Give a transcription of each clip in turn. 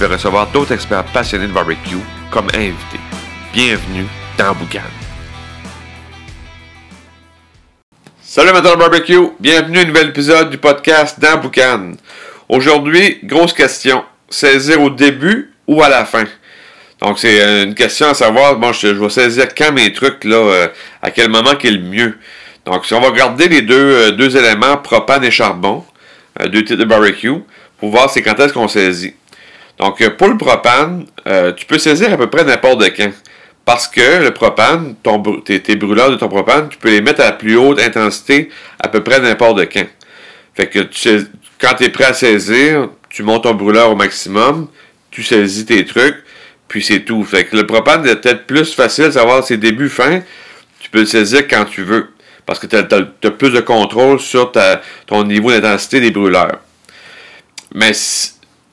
vais recevoir d'autres experts passionnés de barbecue comme invités. Bienvenue dans Boucan. Salut de barbecue, bienvenue à un nouvel épisode du podcast dans Boucan. Aujourd'hui, grosse question, saisir au début ou à la fin? Donc c'est une question à savoir, bon, je, vais saisir quand mes trucs, là, euh, à quel moment qui est le mieux. Donc si on va regarder les deux, euh, deux éléments, propane et charbon, euh, deux types de barbecue, pour voir c'est quand est-ce qu'on saisit. Donc, pour le propane, tu peux saisir à peu près n'importe quand. Parce que le propane, tes, brûleurs de ton propane, tu peux les mettre à la plus haute intensité à peu près n'importe quand. Fait que quand tu es prêt à saisir, tu montes ton brûleur au maximum, tu saisis tes trucs, puis c'est tout. Fait que le propane est peut-être plus facile de savoir ses débuts, fins. Tu peux le saisir quand tu veux. Parce que tu as, plus de contrôle sur ton niveau d'intensité des brûleurs. Mais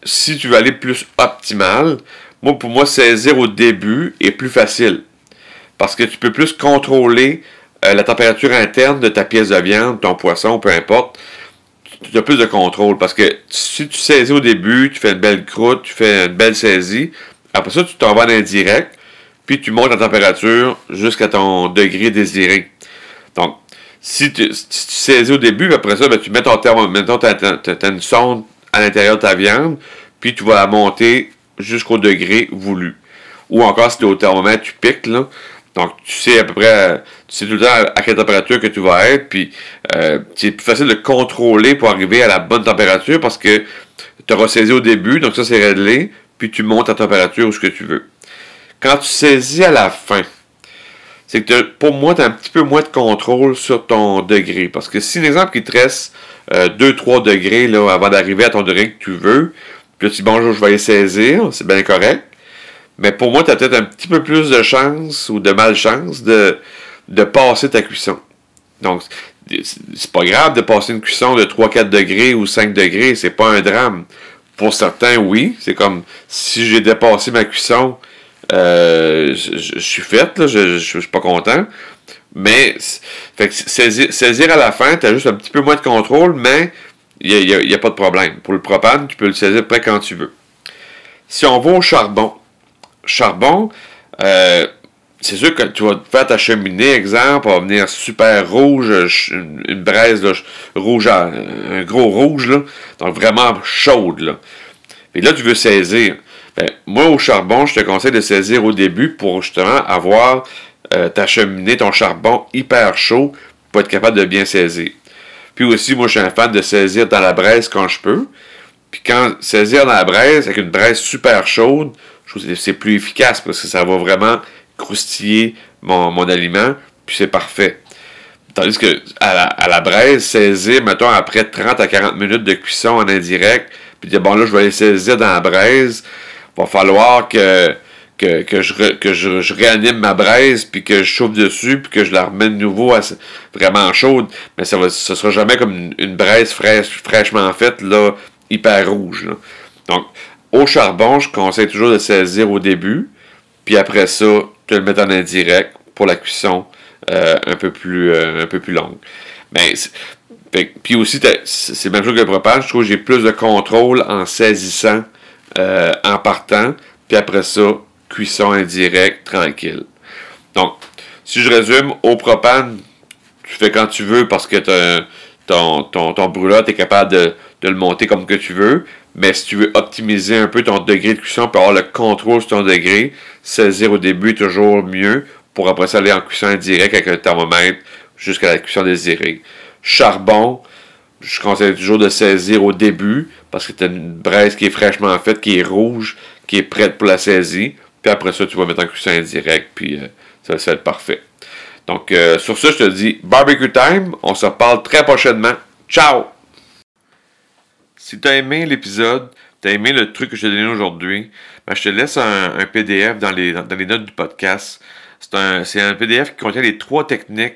tu veux aller plus optimal, moi, pour moi, saisir au début est plus facile. Parce que tu peux plus contrôler euh, la température interne de ta pièce de viande, ton poisson, peu importe. Tu as plus de contrôle. Parce que si tu saisis au début, tu fais une belle croûte, tu fais une belle saisie. Après ça, tu t'en vas en indirect, puis tu montes la température jusqu'à ton degré désiré. Donc, si tu, saisis au début, après ça, ben, tu mets ton thermomètre, tu as, une sonde à l'intérieur de ta viande, puis tu vas la monter jusqu'au degré voulu. Ou encore, si tu es au thermomètre, tu piques, là. Donc, tu sais à peu près, tu sais tout le temps à quelle température que tu vas être, puis euh, c'est plus facile de contrôler pour arriver à la bonne température parce que tu auras saisi au début, donc ça c'est réglé, puis tu montes la température ou ce que tu veux. Quand tu saisis à la fin, c'est que pour moi, tu as un petit peu moins de contrôle sur ton degré. Parce que si, l'exemple, il te reste 2-3 euh, degrés là, avant d'arriver à ton degré que tu veux, puis tu dis bonjour, je vais y saisir, c'est bien correct. Mais pour moi, tu as peut-être un petit peu plus de chance ou de malchance de, de passer ta cuisson. Donc, c'est pas grave de passer une cuisson de 3-4 degrés ou 5 degrés, c'est pas un drame. Pour certains, oui. C'est comme si j'ai dépassé ma cuisson, euh, je, suis fait, là, je, je, suis pas content. Mais fait saisir, à la fin, tu as juste un petit peu moins de contrôle, mais il n'y a, pas de problème. Pour le propane, tu peux le saisir près quand tu veux. Si on va au charbon, charbon, euh, c'est sûr que tu vas faire ta cheminée, exemple, va venir super rouge, une braise rouge, un gros rouge, là, donc vraiment chaude. Là. Et là, tu veux saisir. Ben, moi, au charbon, je te conseille de saisir au début pour justement avoir euh, ta cheminée, ton charbon hyper chaud pour être capable de bien saisir. Puis aussi, moi, je suis un fan de saisir dans la braise quand je peux. Puis quand saisir dans la braise avec une braise super chaude, je trouve que c'est plus efficace parce que ça va vraiment croustiller mon, aliment, puis c'est parfait. Tandis que à la, braise, saisir, mettons, après 30 à 40 minutes de cuisson en indirect, puis dire, bon là, je vais aller saisir dans la braise, va falloir que, que, je, que je, réanime ma braise, puis que je chauffe dessus, puis que je la remets de nouveau vraiment chaude. Mais ça ne sera jamais comme une, braise fraîchement faite, là, hyper rouge. Donc, au charbon, je conseille toujours de saisir au début, puis après ça, tu le mettre en indirect pour la cuisson euh, un, peu plus, euh, un peu plus longue. Mais, puis aussi, c'est même chose que le propane, je trouve que j'ai plus de contrôle en saisissant euh, en partant, puis après ça, cuisson indirecte, tranquille. Donc, si je résume, au propane, tu fais quand tu veux parce que ton, ton, ton brûleur, tu capable de, de, le monter comme que tu veux. Mais si tu veux optimiser un peu ton degré de cuisson pour avoir le contrôle sur ton degré, saisir au début est toujours mieux pour après ça aller en cuisson indirecte avec un thermomètre jusqu'à la cuisson désirée. Charbon, je conseille toujours de saisir au début parce que tu as une braise qui est fraîchement faite, qui est rouge, qui est prête pour la saisie. Puis après ça, tu vas mettre en cuisson indirecte, puis euh, ça va être parfait. Donc, euh, sur ça, je te dis barbecue time. On se reparle très prochainement. Ciao! Si tu as aimé l'épisode, tu as aimé le truc que je t'ai donné aujourd'hui, ben, je te laisse un, PDF dans les, dans les notes du podcast. C'est un, un PDF qui contient les trois techniques